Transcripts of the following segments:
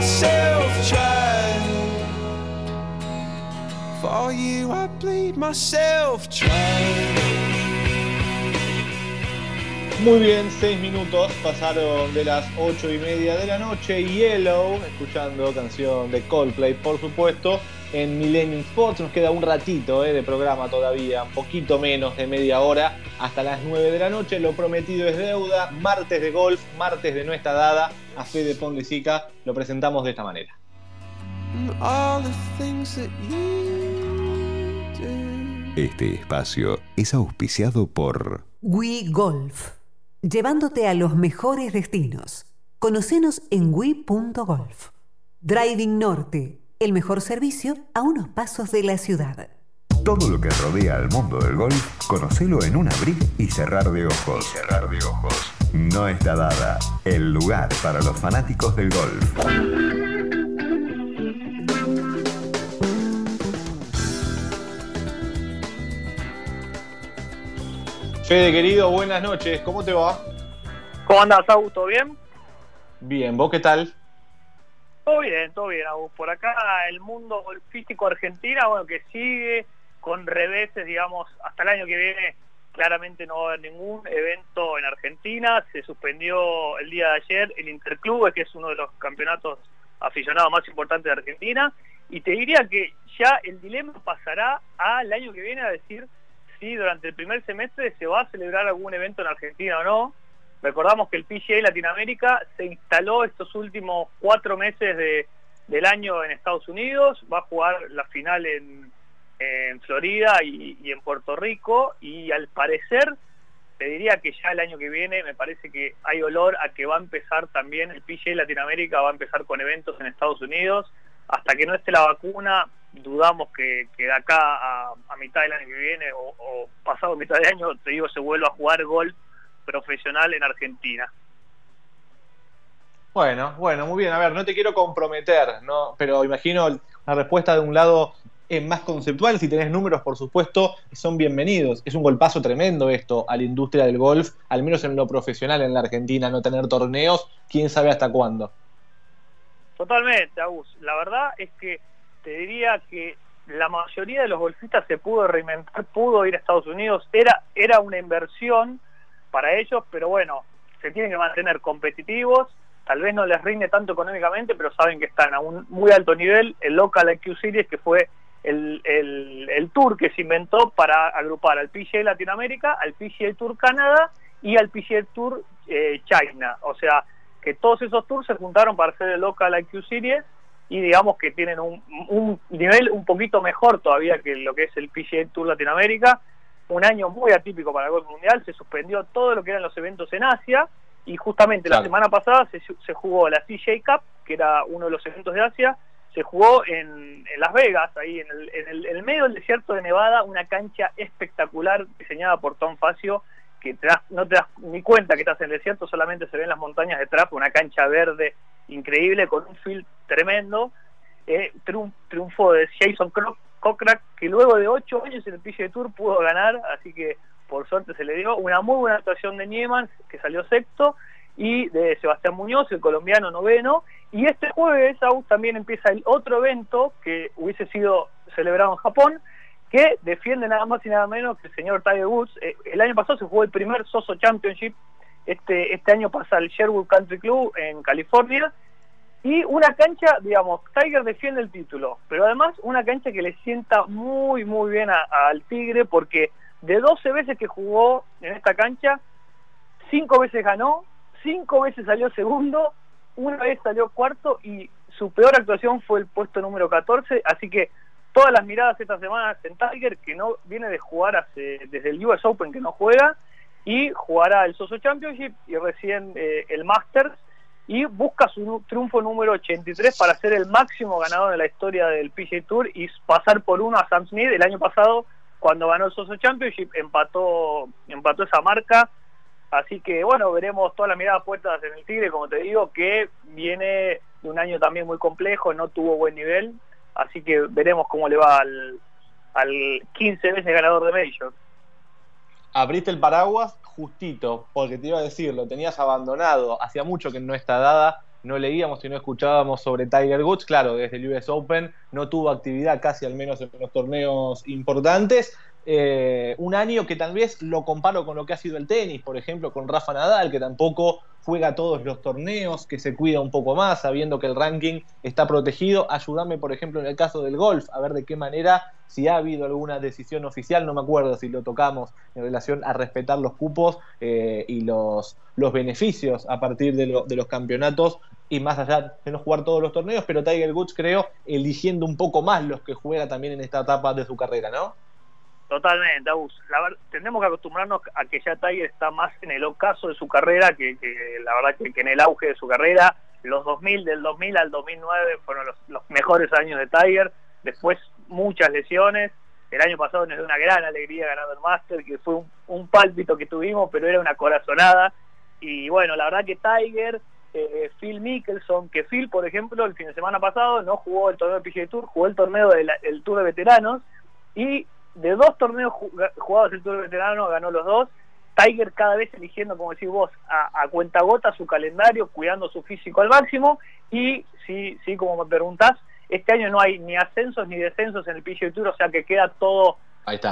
myself. For you, I bleed myself. Muy bien, seis minutos pasaron de las ocho y media de la noche. Yellow, escuchando canción de Coldplay, por supuesto, en Millennium Sports. Nos queda un ratito eh, de programa todavía, un poquito menos de media hora, hasta las nueve de la noche. Lo prometido es deuda. Martes de golf, martes de no está dada. A Fede Pondesica lo presentamos de esta manera. All the things that you do. Este espacio es auspiciado por Wii Golf, llevándote a los mejores destinos. Conocenos en wii.golf. Driving Norte, el mejor servicio a unos pasos de la ciudad. todo lo que rodea al mundo del golf. Conocelo en un abrir y cerrar de ojos. cerrar de ojos. No está dada el lugar para los fanáticos del golf. Fede, querido, buenas noches. ¿Cómo te va? ¿Cómo andás, Agus? ¿Todo bien? Bien, ¿vos qué tal? Todo bien, todo bien, Agus. Por acá el mundo golfístico argentina, bueno, que sigue con reveses, digamos, hasta el año que viene claramente no va a haber ningún evento en Argentina. Se suspendió el día de ayer el Interclubes, que es uno de los campeonatos aficionados más importantes de Argentina. Y te diría que ya el dilema pasará al año que viene a decir si durante el primer semestre se va a celebrar algún evento en Argentina o no. Recordamos que el PGA Latinoamérica se instaló estos últimos cuatro meses de, del año en Estados Unidos, va a jugar la final en, en Florida y, en Puerto Rico y al parecer te diría que ya el año que viene me parece que hay olor a que va a empezar también el PGA Latinoamérica va a empezar con eventos en Estados Unidos hasta que no esté la vacuna dudamos que, de acá a, a mitad del año que viene o, o pasado mitad de año te digo se vuelva a jugar golf profesional en Argentina Bueno, bueno, muy bien. A ver, no te quiero comprometer, ¿no? Pero imagino la respuesta de un lado es más conceptual. Si tenés números, por supuesto, son bienvenidos. Es un golpazo tremendo esto a la industria del golf, al menos en lo profesional en la Argentina, no tener torneos, quién sabe hasta cuándo. Totalmente, Agus. La verdad es que te diría que la mayoría de los golfistas se pudo reinventar, pudo ir a Estados Unidos. Era, era una inversión para ellos, pero bueno, se tienen que mantener competitivos. Tal vez no les rinde tanto económicamente, pero saben que están a un muy alto nivel. El Local IQ Series, que fue el, el, el tour que se inventó para agrupar al PGA Latinoamérica, al PGA Tour Canadá y al PGA Tour eh, China. O sea, que todos esos tours se juntaron para hacer el Local IQ Series y digamos que tienen un, un nivel un poquito mejor todavía que lo que es el PGA Tour Latinoamérica. Un año muy atípico para el golf mundial, se suspendió todo lo que eran los eventos en Asia y justamente Claro. la semana pasada se, se jugó la CJ Cup, que era uno de los eventos de Asia, se jugó en, Las Vegas, ahí en el, en, el, en medio del desierto de Nevada, una cancha espectacular diseñada por Tom Facio, que no te das ni cuenta que estás en el desierto, solamente se ven las montañas detrás, una cancha verde increíble con un field tremendo. Eh, triun- triunfo de Jason Kokrak, que luego de ocho años en el PGA Tour pudo ganar, así que por suerte se le dio una muy buena actuación de Nieman, que salió sexto, y de Sebastián Muñoz, el colombiano noveno. Y este jueves, Agus, también empieza el otro evento que hubiese sido celebrado en Japón, que defiende nada más y nada menos que el señor Tiger Woods. Eh, el año pasado se jugó el primer Soso Championship, este, este año pasa al Sherwood Country Club en California, y una cancha, digamos, Tiger defiende el título, pero además una cancha que le sienta muy, muy bien al Tigre, porque de 12 veces que jugó en esta cancha, 5 veces ganó, 5 veces salió segundo, una vez salió cuarto y su peor actuación fue el puesto número 14, así que todas las miradas esta semana en Tiger, que no viene de jugar hace, desde el US Open que no juega, y jugará el Soso Championship y recién eh, el Masters, y busca su triunfo número 83 para ser el máximo ganador de la historia del PGA Tour y pasar por uno a Sam Smith. El año pasado cuando ganó el Soso Championship empató empató esa marca así que bueno veremos todas las miradas puestas en el Tigre como te digo que viene de un año también muy complejo no tuvo buen nivel así que veremos cómo le va al, al 15 veces ganador de Major Abriste el paraguas justito, porque te iba a decir, lo tenías abandonado, hacía mucho que no está dada, no leíamos y no escuchábamos sobre Tiger Woods. Claro, desde el US Open no tuvo actividad casi al menos en los torneos importantes. Eh, un año que tal vez lo comparo con lo que ha sido el tenis, por ejemplo, con Rafa Nadal, que tampoco juega todos los torneos, que se cuida un poco más, sabiendo que el ranking está protegido. Ayúdame, por ejemplo, en el caso del golf, a ver de qué manera, si ha habido alguna decisión oficial, no me acuerdo si lo tocamos en relación a respetar los cupos eh, y los, los beneficios a partir de, de los campeonatos y más allá de no jugar todos los torneos, pero Tiger Woods creo eligiendo un poco más los que juega también en esta etapa de su carrera, ¿no? Totalmente, Agus. La que acostumbrarnos a que ya Tiger está más en el ocaso de su carrera que, la verdad que, en el auge de su carrera. Los 2000, del 2000 al 2009 fueron los, mejores años de Tiger. Después muchas lesiones. El año pasado nos dio una gran alegría ganando el Master, que fue un, pálpito que tuvimos, pero era una corazonada. Y bueno, la verdad que Tiger, eh, Phil Mickelson, que Phil, por ejemplo, el fin de semana pasado no jugó el torneo de PGA Tour, jugó el torneo del Tour de Veteranos y de dos torneos jugados el Tour Veterano, ganó los dos. Tiger cada vez eligiendo, como decís vos, a, cuenta gota su calendario, cuidando su físico al máximo. Y sí, sí, como me preguntás, este año no hay ni ascensos ni descensos en el PGA Tour, o sea que queda todo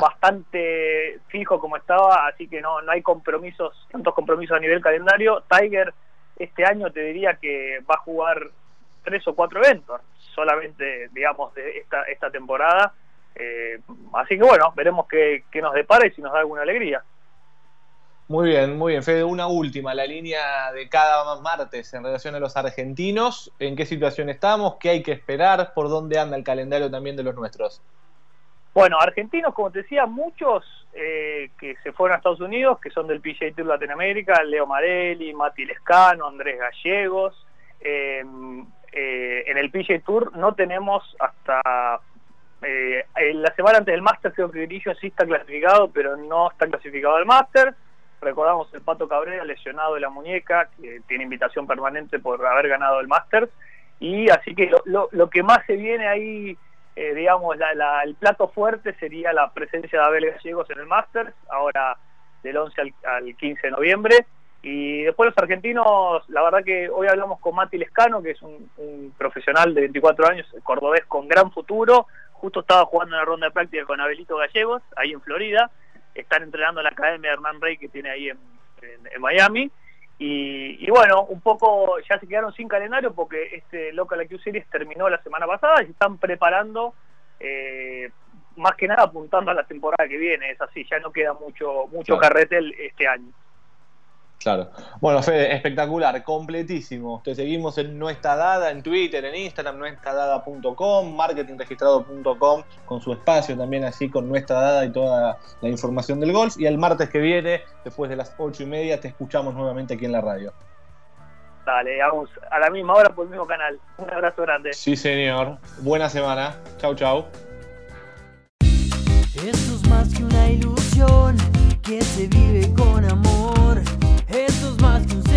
bastante fijo como estaba, así que no, no hay compromisos, tantos compromisos a nivel calendario. Tiger este año te diría que va a jugar tres o cuatro eventos solamente, digamos, de esta, esta temporada eh, así que bueno, veremos qué, nos depara y si nos da alguna alegría. Muy bien, muy bien. Fede, una última, la línea de cada martes en relación a los argentinos. ¿En qué situación estamos? ¿Qué hay que esperar? ¿Por dónde anda el calendario también de los nuestros? Bueno, argentinos, como te decía, muchos eh, que se fueron a Estados Unidos, que son del PGA Tour Latinoamérica, Leo Marelli, Mati Lescano, Andrés Gallegos. Eh, en el PGA Tour no tenemos hasta eh, la semana antes del Máster creo que Grillo sí está clasificado, pero no está clasificado al Máster. Recordamos el Pato Cabrera lesionado de la muñeca, que tiene invitación permanente por haber ganado el Máster. Y así que lo, que más se viene ahí, eh, digamos, el plato fuerte sería la presencia de Abel Gallegos en el Máster, ahora del 11 al, 15 de noviembre. Y después los argentinos, la verdad que hoy hablamos con Mati Lescano, que es un profesional de 24 años, cordobés con gran futuro, Justo estaba jugando una ronda de práctica con Abelito Gallegos, ahí en Florida. Están entrenando en la academia de Hernán Rey que tiene ahí en, Miami. Y, bueno, un poco ya se quedaron sin calendario porque este Local IQ Series terminó la semana pasada y se están preparando, eh, más que nada apuntando a la temporada que viene. Es así, ya no queda mucho, mucho carretel este año. Claro. Bueno, Fede, espectacular, completísimo. Te seguimos en Nuestra Dada, en Twitter, en Instagram, nuestradada.com, marketingregistrado.com, con su espacio también así con Nuestra Dada y toda la información del golf. Y el martes que viene, después de las ocho y media, te escuchamos nuevamente aquí en la radio. Dale, vamos a la misma hora por el mismo canal. Un abrazo grande. Sí, señor. Buena semana. Chau, chau. Esto es más que una ilusión que se vive con amor. Esto es más que un